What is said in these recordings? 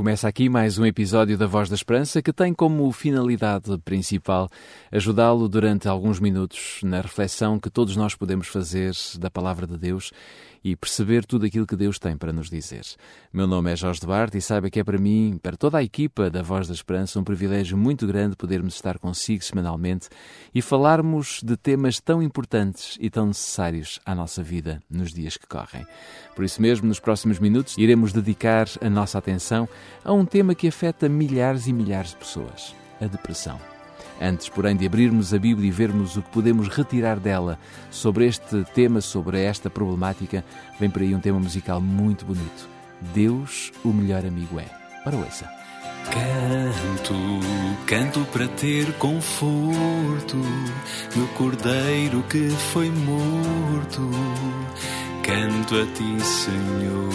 Começa aqui mais um episódio da Voz da Esperança que tem como finalidade principal ajudá-lo durante alguns minutos na reflexão que todos nós podemos fazer da Palavra de Deus e perceber tudo aquilo que Deus tem para nos dizer. Meu nome é Jorge Duarte e saiba que é para mim, para toda a equipa da Voz da Esperança, um privilégio muito grande podermos estar consigo semanalmente e falarmos de temas tão importantes e tão necessários à nossa vida nos dias que correm. Por isso mesmo, nos próximos minutos, iremos dedicar a nossa atenção a um tema que afeta milhares e milhares de pessoas: a depressão. Antes, porém, de abrirmos a Bíblia e vermos o que podemos retirar dela sobre este tema, sobre esta problemática, vem por aí um tema musical muito bonito. Deus, o melhor amigo é. Ora, ouça. Canto, canto para ter conforto no cordeiro que foi morto. Canto a ti, Senhor.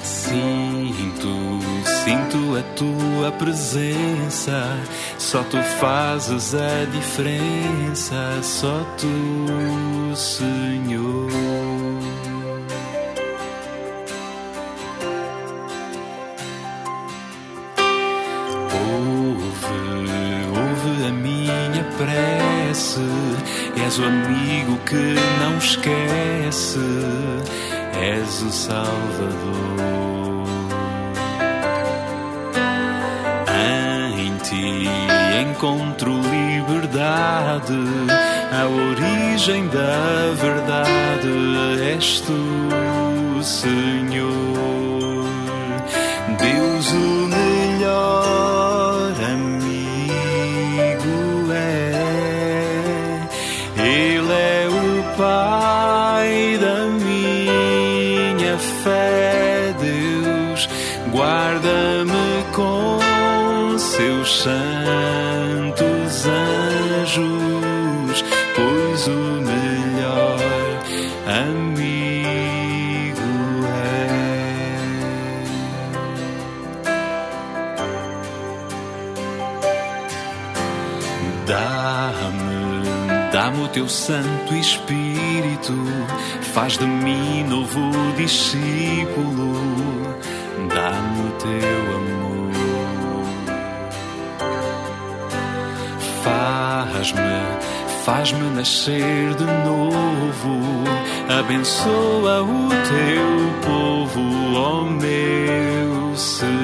Sinto, sinto a tua presença. Só tu fazes a diferença. Só tu, Senhor. Ouve, ouve a minha prece. És o amigo que não esquece. És o Salvador. Encontro liberdade, a origem da verdade és tu, Senhor. Santos anjos, pois o melhor amigo é. Dá-me, dá-me o teu Santo Espírito, faz de mim novo discípulo, dá-me o teu amor. Faz-me, faz-me nascer de novo, abençoa o teu povo, ó meu Senhor.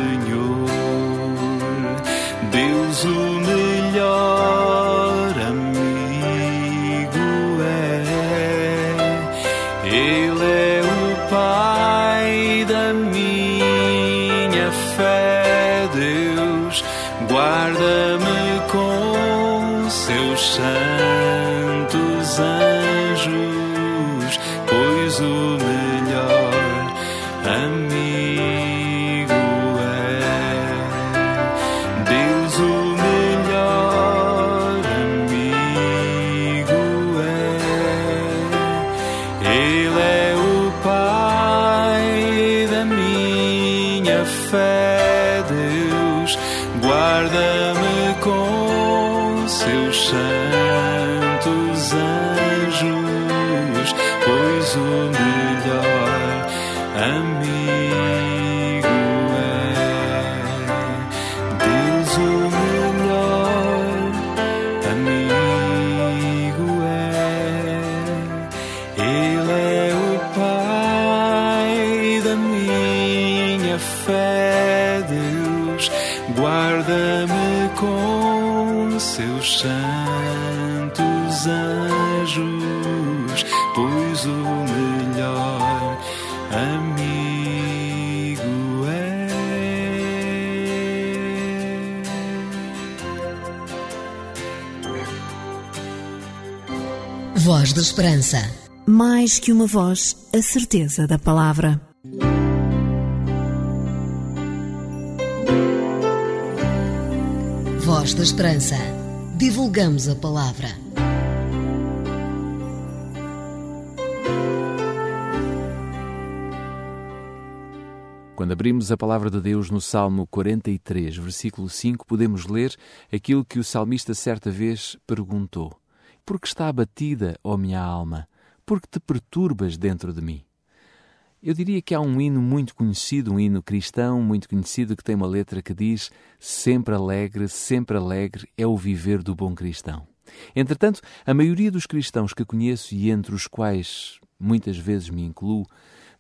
Pois o melhor amigo pois o melhor amigo é. Voz da Esperança. Mais que uma voz, a certeza da palavra. Voz da Esperança. Divulgamos a palavra. Quando abrimos a palavra de Deus no Salmo 43, versículo 5, podemos ler aquilo que o salmista certa vez perguntou: Por que está abatida, ó minha alma? Por que te perturbas dentro de mim? Eu diria que há um hino muito conhecido, um hino cristão muito conhecido, que tem uma letra que diz: Sempre alegre, sempre alegre é o viver do bom cristão. Entretanto, a maioria dos cristãos que conheço e entre os quais muitas vezes me incluo,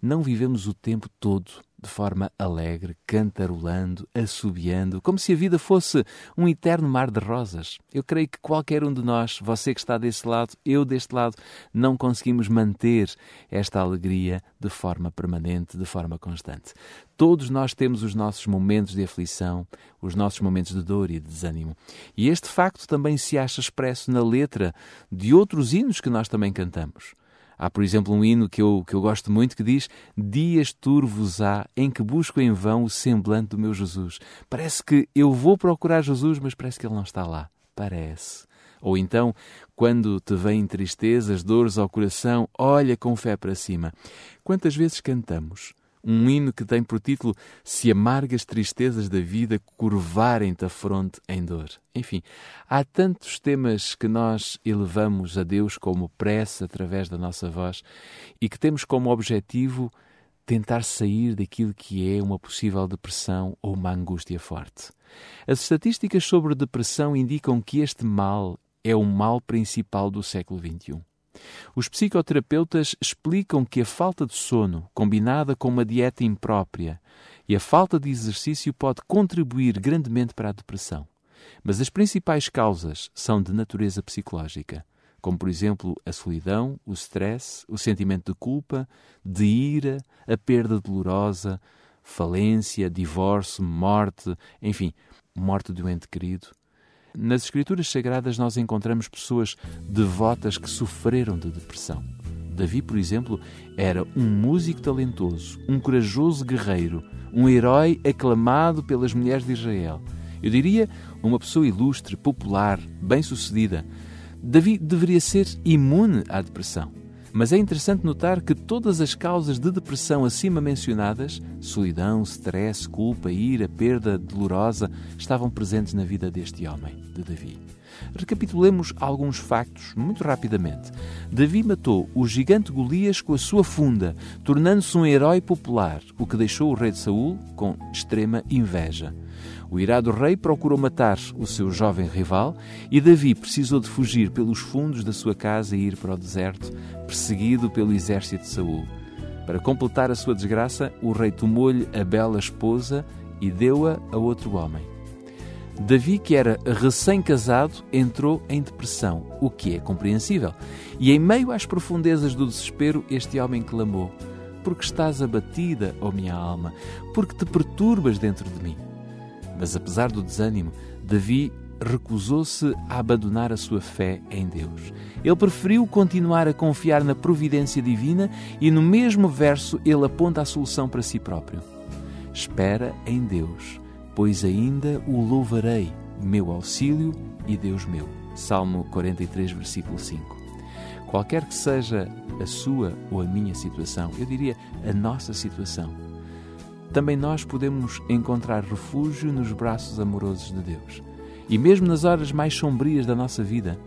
não vivemos o tempo todo de forma alegre, cantarolando, assobiando, como se a vida fosse um eterno mar de rosas. Eu creio que qualquer um de nós, você que está desse lado, eu deste lado, não conseguimos manter esta alegria de forma permanente, de forma constante. Todos nós temos os nossos momentos de aflição, os nossos momentos de dor e de desânimo. E este facto também se acha expresso na letra de outros hinos que nós também cantamos. Há, por exemplo, um hino que eu, que eu gosto muito que diz: Dias turvos há em que busco em vão o semblante do meu Jesus. Parece que eu vou procurar Jesus, mas parece que ele não está lá. Parece. Ou então, quando te vêm tristezas, dores ao coração, olha com fé para cima. Quantas vezes cantamos um hino que tem por título Se amargas tristezas da vida curvarem-te a fronte em dor. Enfim, há tantos temas que nós elevamos a Deus como prece através da nossa voz e que temos como objetivo tentar sair daquilo que é uma possível depressão ou uma angústia forte. As estatísticas sobre depressão indicam que este mal é o mal principal do século XXI. Os psicoterapeutas explicam que a falta de sono, combinada com uma dieta imprópria e a falta de exercício, pode contribuir grandemente para a depressão. Mas as principais causas são de natureza psicológica, como por exemplo a solidão, o stress, o sentimento de culpa, de ira, a perda dolorosa, falência, divórcio, morte, enfim, morte de um ente querido. Nas Escrituras Sagradas nós encontramos pessoas devotas que sofreram de depressão. Davi, por exemplo, era um músico talentoso, um corajoso guerreiro, um herói aclamado pelas mulheres de Israel. Eu diria uma pessoa ilustre, popular, bem-sucedida. Davi deveria ser imune à depressão. Mas é interessante notar que todas as causas de depressão acima mencionadas solidão, stress, culpa, ira, perda dolorosa estavam presentes na vida deste homem, de Davi. Recapitulemos alguns factos muito rapidamente. Davi matou o gigante Golias com a sua funda, tornando-se um herói popular, o que deixou o rei de Saul com extrema inveja. O irado rei procurou matar o seu jovem rival e Davi precisou de fugir pelos fundos da sua casa e ir para o deserto, perseguido pelo exército de Saul. Para completar a sua desgraça, o rei tomou-lhe a bela esposa e deu-a a outro homem. Davi, que era recém-casado, entrou em depressão, o que é compreensível. E em meio às profundezas do desespero, este homem clamou: Porque estás abatida, ó minha alma? Porque te perturbas dentro de mim? Mas apesar do desânimo, Davi recusou-se a abandonar a sua fé em Deus. Ele preferiu continuar a confiar na providência divina e no mesmo verso ele aponta a solução para si próprio. Espera em Deus, pois ainda o louvarei, meu auxílio e Deus meu. Salmo 43, versículo 5. Qualquer que seja a sua ou a minha situação, eu diria a nossa situação, também nós podemos encontrar refúgio nos braços amorosos de Deus. E mesmo nas horas mais sombrias da nossa vida,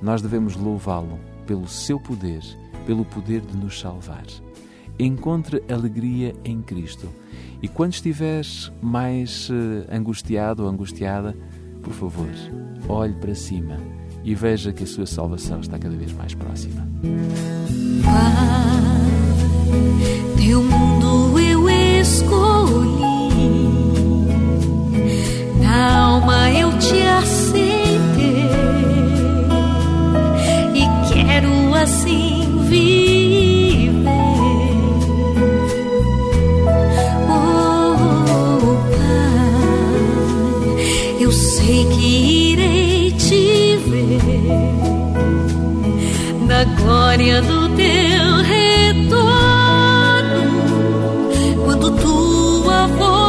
nós devemos louvá-lo pelo seu poder, pelo poder de nos salvar. Encontre alegria em Cristo. E quando estiveres mais uh, angustiado ou angustiada, por favor, olhe para cima e veja que a sua salvação está cada vez mais próxima. Pai, teu mundo eu escolhi, na alma eu te aceitei e quero assim irei te ver. Na glória do teu retorno, quando tua voz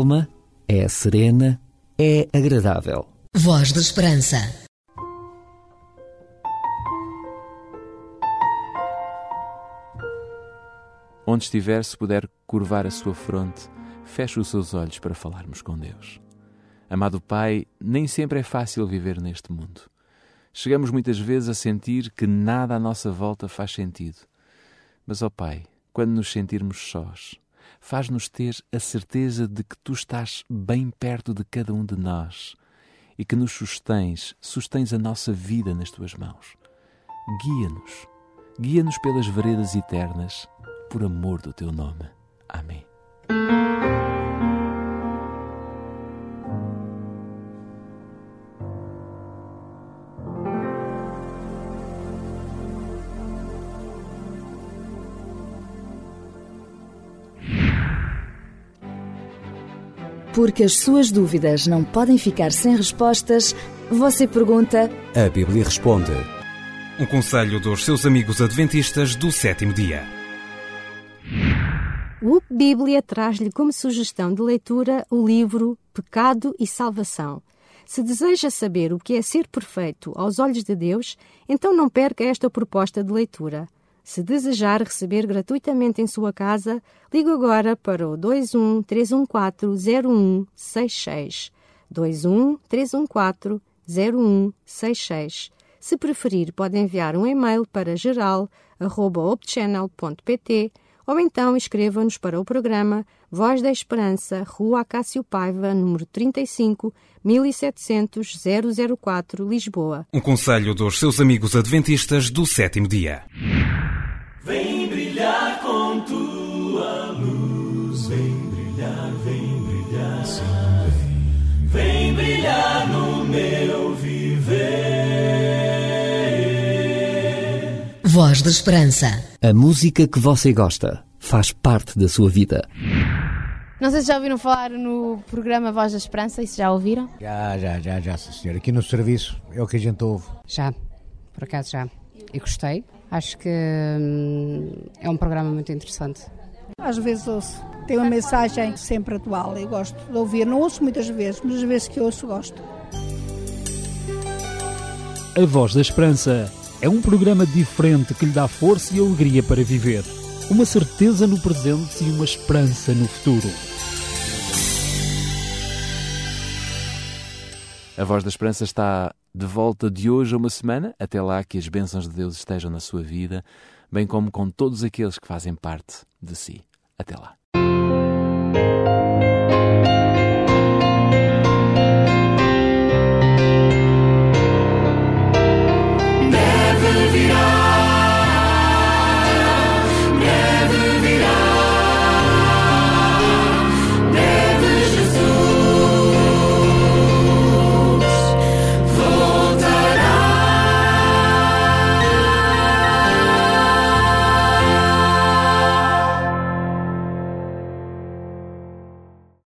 calma, é serena, é agradável. Voz da Esperança. Onde estiver, se puder curvar a sua fronte, feche os seus olhos para falarmos com Deus. Amado Pai, nem sempre é fácil viver neste mundo. Chegamos muitas vezes a sentir que nada à nossa volta faz sentido. Mas, ó Pai, quando nos sentirmos sós, faz-nos ter a certeza de que Tu estás bem perto de cada um de nós e que nos sustens, sustens a nossa vida nas Tuas mãos. Guia-nos, guia-nos pelas veredas eternas, por amor do Teu nome. Amém. Porque as suas dúvidas não podem ficar sem respostas, você pergunta. A Bíblia responde. Um conselho dos seus amigos adventistas do sétimo dia. O Bíblia traz-lhe como sugestão de leitura o livro Pecado e Salvação. Se deseja saber o que é ser perfeito aos olhos de Deus, então não perca esta proposta de leitura. Se desejar receber gratuitamente em sua casa, ligue agora para o 21 314 0166. 21 314 0166. Se preferir, pode enviar um e-mail para geral.opchannel.pt ou então escreva-nos para o programa Voz da Esperança, Rua Acácio Paiva, número 35, 1700 004, Lisboa. Um conselho dos seus amigos adventistas do sétimo dia. Vem brilhar com tua luz, vem brilhar, vem brilhar, sim, vem, vem brilhar no meu viver. Voz da Esperança. A música que você gosta faz parte da sua vida. Não sei se já ouviram falar no programa Voz da Esperança, isso já ouviram? Já, já, já, já, sim, senhor. Aqui no serviço é o que a gente ouve. Já, por acaso já. E gostei. Acho que hum, é um programa muito interessante. Às vezes ouço. Tem uma mensagem sempre atual e gosto de ouvir. Não ouço muitas vezes, mas as vezes que ouço gosto. A Voz da Esperança é um programa diferente que lhe dá força e alegria para viver. Uma certeza no presente e uma esperança no futuro. A Voz da Esperança está de volta de hoje a uma semana. Até lá que as bênçãos de Deus estejam na sua vida, bem como com todos aqueles que fazem parte de si. Até lá.